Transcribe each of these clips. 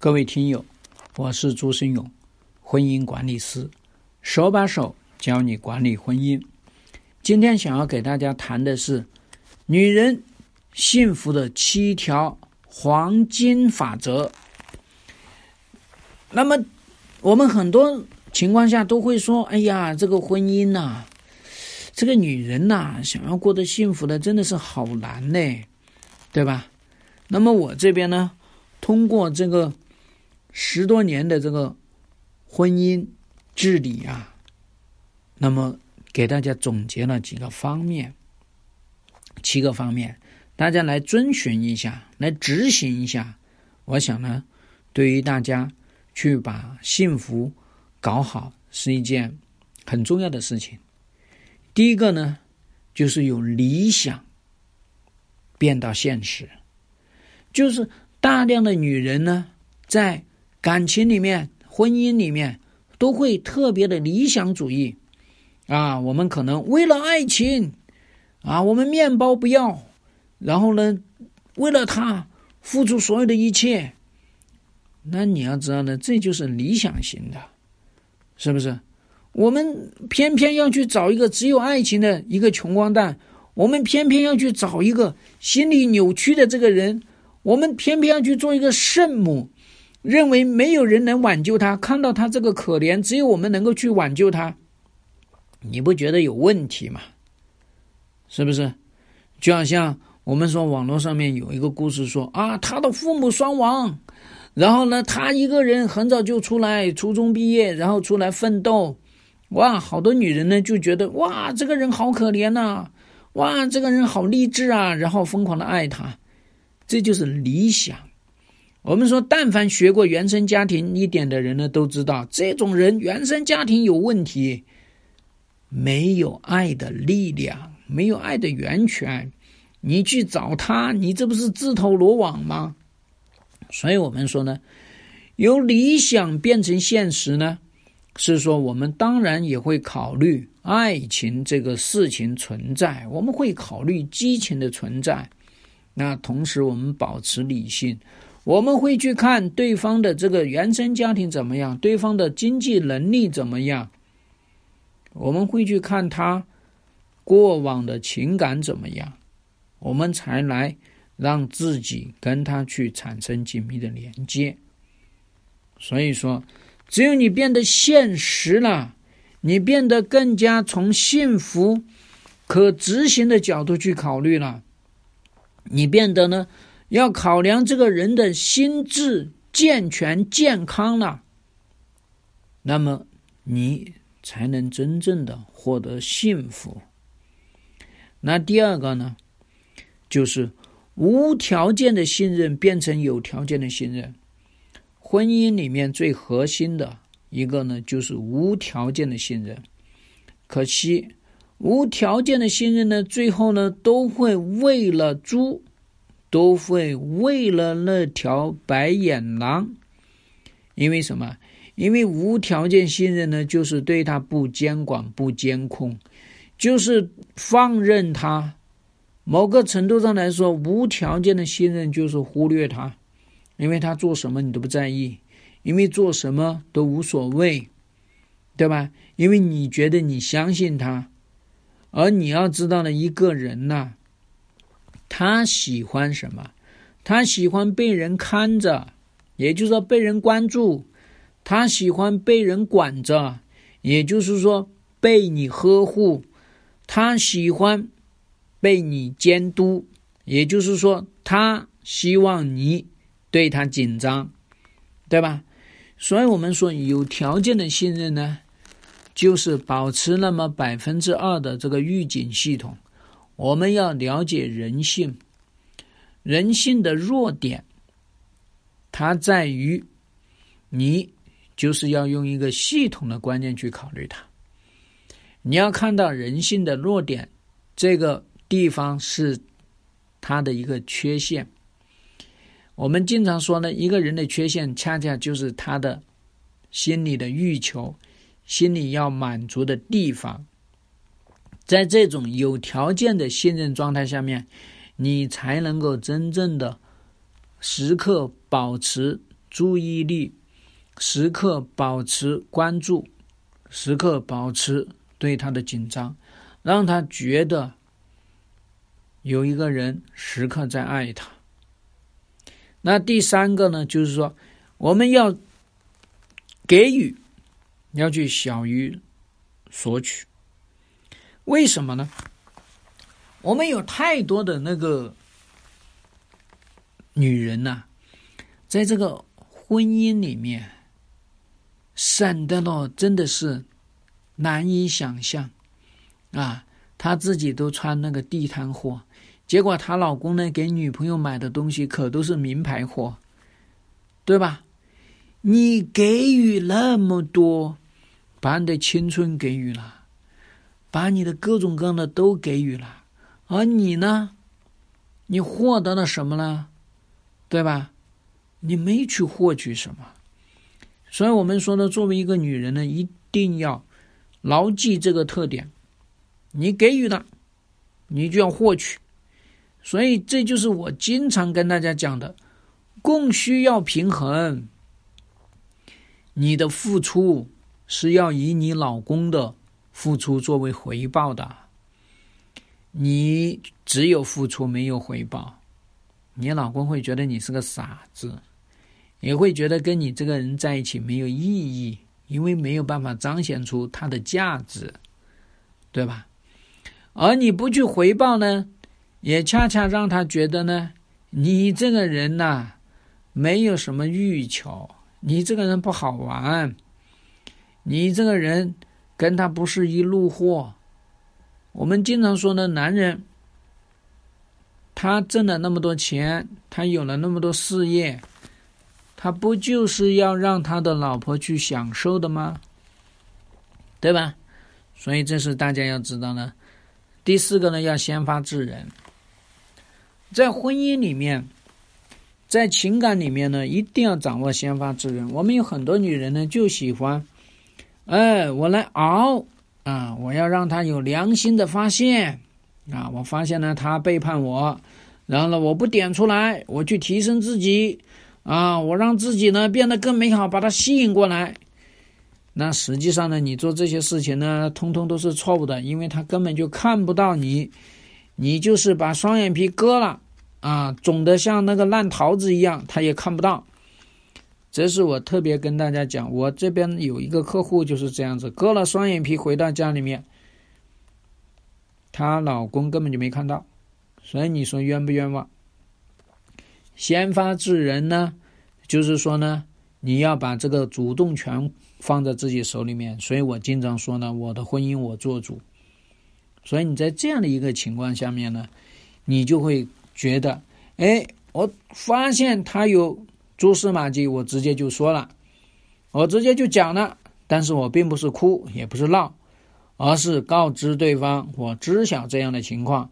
各位听友，我是朱生勇，婚姻管理师，手把手教你管理婚姻。今天想要给大家谈的是女人幸福的七条黄金法则。那么，我们很多情况下都会说：“哎呀，这个婚姻呐，这个女人呐，想要过得幸福的，真的是好难呢，对吧？”那么我这边呢，通过这个。十多年的这个婚姻治理啊，那么给大家总结了几个方面，七个方面，大家来遵循一下，来执行一下。我想呢，对于大家去把幸福搞好是一件很重要的事情。第一个呢，就是有理想变到现实，就是大量的女人呢在。感情里面、婚姻里面都会特别的理想主义啊！我们可能为了爱情啊，我们面包不要，然后呢，为了他付出所有的一切。那你要知道呢，这就是理想型的，是不是？我们偏偏要去找一个只有爱情的一个穷光蛋，我们偏偏要去找一个心理扭曲的这个人，我们偏偏要去做一个圣母。认为没有人能挽救他，看到他这个可怜，只有我们能够去挽救他，你不觉得有问题吗？是不是？就好像我们说网络上面有一个故事说啊，他的父母双亡，然后呢，他一个人很早就出来，初中毕业，然后出来奋斗，哇，好多女人呢就觉得哇，这个人好可怜呐，哇，这个人好励志啊，然后疯狂的爱他，这就是理想。我们说，但凡学过原生家庭一点的人呢，都知道这种人原生家庭有问题，没有爱的力量，没有爱的源泉，你去找他，你这不是自投罗网吗？所以我们说呢，由理想变成现实呢，是说我们当然也会考虑爱情这个事情存在，我们会考虑激情的存在，那同时我们保持理性。我们会去看对方的这个原生家庭怎么样，对方的经济能力怎么样，我们会去看他过往的情感怎么样，我们才来让自己跟他去产生紧密的连接。所以说，只有你变得现实了，你变得更加从幸福可执行的角度去考虑了，你变得呢？要考量这个人的心智健全健康了，那么你才能真正的获得幸福。那第二个呢，就是无条件的信任变成有条件的信任。婚姻里面最核心的一个呢，就是无条件的信任。可惜，无条件的信任呢，最后呢，都会为了猪。都会为了那条白眼狼，因为什么？因为无条件信任呢，就是对他不监管、不监控，就是放任他。某个程度上来说，无条件的信任就是忽略他，因为他做什么你都不在意，因为做什么都无所谓，对吧？因为你觉得你相信他，而你要知道呢，一个人呐。他喜欢什么？他喜欢被人看着，也就是说被人关注；他喜欢被人管着，也就是说被你呵护；他喜欢被你监督，也就是说他希望你对他紧张，对吧？所以我们说有条件的信任呢，就是保持那么百分之二的这个预警系统。我们要了解人性，人性的弱点，它在于你就是要用一个系统的观念去考虑它。你要看到人性的弱点，这个地方是它的一个缺陷。我们经常说呢，一个人的缺陷，恰恰就是他的心理的欲求，心里要满足的地方。在这种有条件的信任状态下面，你才能够真正的时刻保持注意力，时刻保持关注，时刻保持对他的紧张，让他觉得有一个人时刻在爱他。那第三个呢，就是说我们要给予，要去小于索取。为什么呢？我们有太多的那个女人呐，在这个婚姻里面，省的咯，真的是难以想象啊！她自己都穿那个地摊货，结果她老公呢，给女朋友买的东西可都是名牌货，对吧？你给予那么多，把你的青春给予了。把你的各种各样的都给予了，而你呢？你获得了什么呢？对吧？你没去获取什么，所以我们说呢，作为一个女人呢，一定要牢记这个特点：你给予了，你就要获取。所以这就是我经常跟大家讲的，供需要平衡。你的付出是要以你老公的。付出作为回报的，你只有付出没有回报，你老公会觉得你是个傻子，也会觉得跟你这个人在一起没有意义，因为没有办法彰显出他的价值，对吧？而你不去回报呢，也恰恰让他觉得呢，你这个人呐，没有什么欲求，你这个人不好玩，你这个人。跟他不是一路货。我们经常说呢，男人他挣了那么多钱，他有了那么多事业，他不就是要让他的老婆去享受的吗？对吧？所以这是大家要知道呢。第四个呢，要先发制人。在婚姻里面，在情感里面呢，一定要掌握先发制人。我们有很多女人呢，就喜欢。哎，我来熬啊！我要让他有良心的发现啊！我发现呢，他背叛我，然后呢，我不点出来，我去提升自己啊！我让自己呢变得更美好，把他吸引过来。那实际上呢，你做这些事情呢，通通都是错误的，因为他根本就看不到你，你就是把双眼皮割了啊，肿得像那个烂桃子一样，他也看不到。这是我特别跟大家讲，我这边有一个客户就是这样子，割了双眼皮回到家里面，她老公根本就没看到，所以你说冤不冤枉？先发制人呢，就是说呢，你要把这个主动权放在自己手里面。所以我经常说呢，我的婚姻我做主。所以你在这样的一个情况下面呢，你就会觉得，哎，我发现他有。蛛丝马迹，我直接就说了，我直接就讲了，但是我并不是哭，也不是闹，而是告知对方，我知晓这样的情况，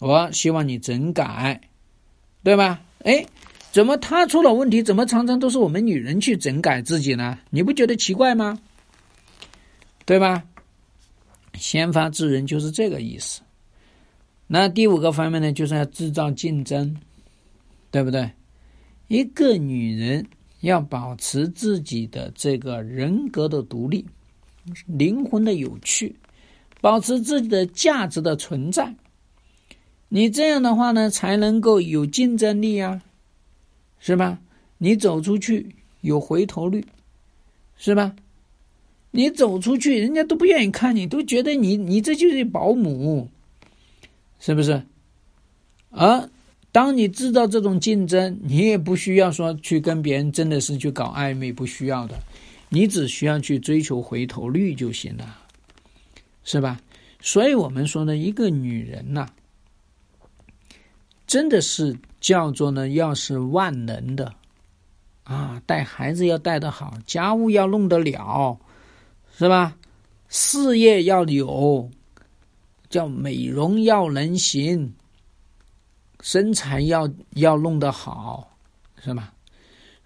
我希望你整改，对吧？哎，怎么他出了问题，怎么常常都是我们女人去整改自己呢？你不觉得奇怪吗？对吧？先发制人就是这个意思。那第五个方面呢，就是要制造竞争，对不对？一个女人要保持自己的这个人格的独立、灵魂的有趣，保持自己的价值的存在。你这样的话呢，才能够有竞争力啊，是吧？你走出去有回头率，是吧？你走出去，人家都不愿意看你，都觉得你你这就是保姆，是不是？而当你知道这种竞争，你也不需要说去跟别人真的是去搞暧昧，不需要的，你只需要去追求回头率就行了，是吧？所以我们说呢，一个女人呐，真的是叫做呢，要是万能的啊，带孩子要带得好，家务要弄得了，是吧？事业要有，叫美容要能行。身材要要弄得好，是吧？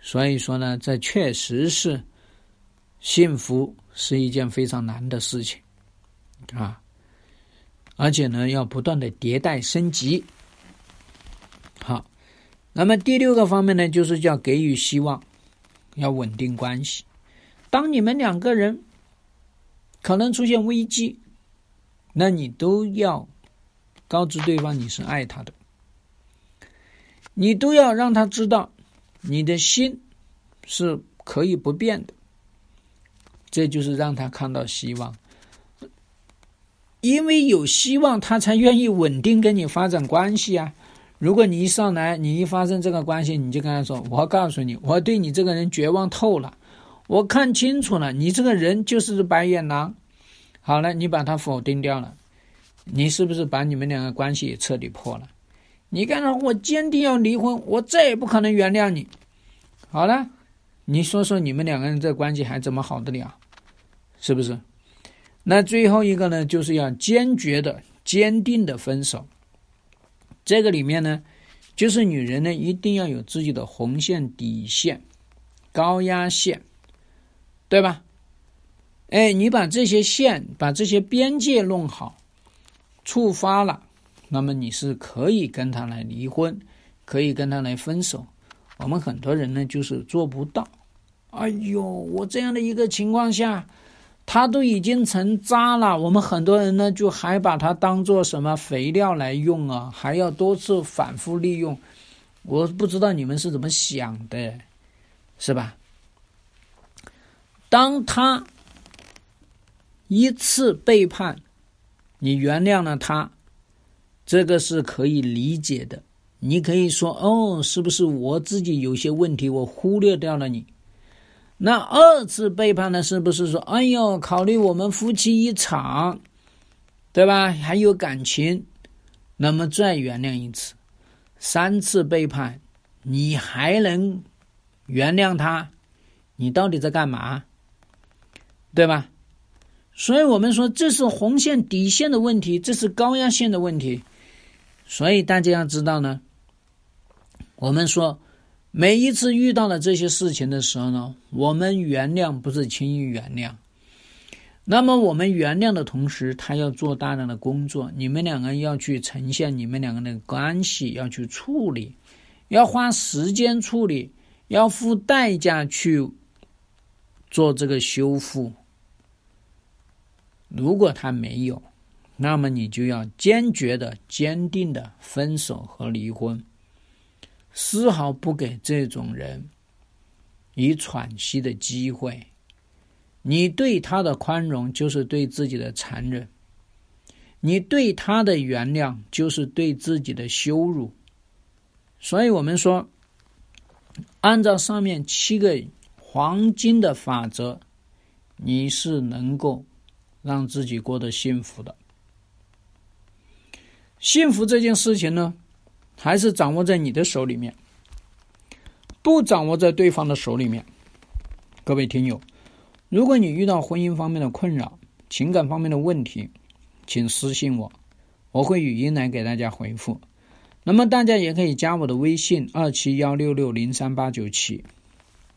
所以说呢，这确实是幸福是一件非常难的事情啊，而且呢，要不断的迭代升级。好，那么第六个方面呢，就是叫给予希望要稳定关系。当你们两个人可能出现危机，那你都要告知对方你是爱他的，你都要让他知道你的心是可以不变的。这就是让他看到希望，因为有希望，他才愿意稳定跟你发展关系啊。如果你一上来，你一发生这个关系，你就跟他说：“我告诉你，我对你这个人绝望透了，我看清楚了，你这个人就是白眼狼。”好了，你把他否定掉了，你是不是把你们两个关系也彻底破了？你干他我坚定要离婚，我再也不可能原谅你。好了，你说说你们两个人这关系还怎么好得了？是不是？那最后一个呢，就是要坚决的、坚定的分手。这个里面呢，就是女人呢一定要有自己的红线、底线、高压线，对吧？哎，你把这些线、把这些边界弄好，触发了，那么你是可以跟他来离婚，可以跟他来分手。我们很多人呢，就是做不到。哎呦，我这样的一个情况下。他都已经成渣了，我们很多人呢就还把它当做什么肥料来用啊，还要多次反复利用。我不知道你们是怎么想的，是吧？当他一次背叛，你原谅了他，这个是可以理解的。你可以说：“哦，是不是我自己有些问题，我忽略掉了你？”那二次背叛呢？是不是说，哎呦，考虑我们夫妻一场，对吧？还有感情，那么再原谅一次。三次背叛，你还能原谅他？你到底在干嘛？对吧？所以我们说，这是红线底线的问题，这是高压线的问题。所以大家要知道呢，我们说。每一次遇到了这些事情的时候呢，我们原谅不是轻易原谅。那么我们原谅的同时，他要做大量的工作，你们两个要去呈现你们两个的关系，要去处理，要花时间处理，要付代价去做这个修复。如果他没有，那么你就要坚决的、坚定的分手和离婚。丝毫不给这种人以喘息的机会。你对他的宽容，就是对自己的残忍；你对他的原谅，就是对自己的羞辱。所以，我们说，按照上面七个黄金的法则，你是能够让自己过得幸福的。幸福这件事情呢？还是掌握在你的手里面，不掌握在对方的手里面。各位听友，如果你遇到婚姻方面的困扰、情感方面的问题，请私信我，我会语音来给大家回复。那么大家也可以加我的微信二七幺六六零三八九七。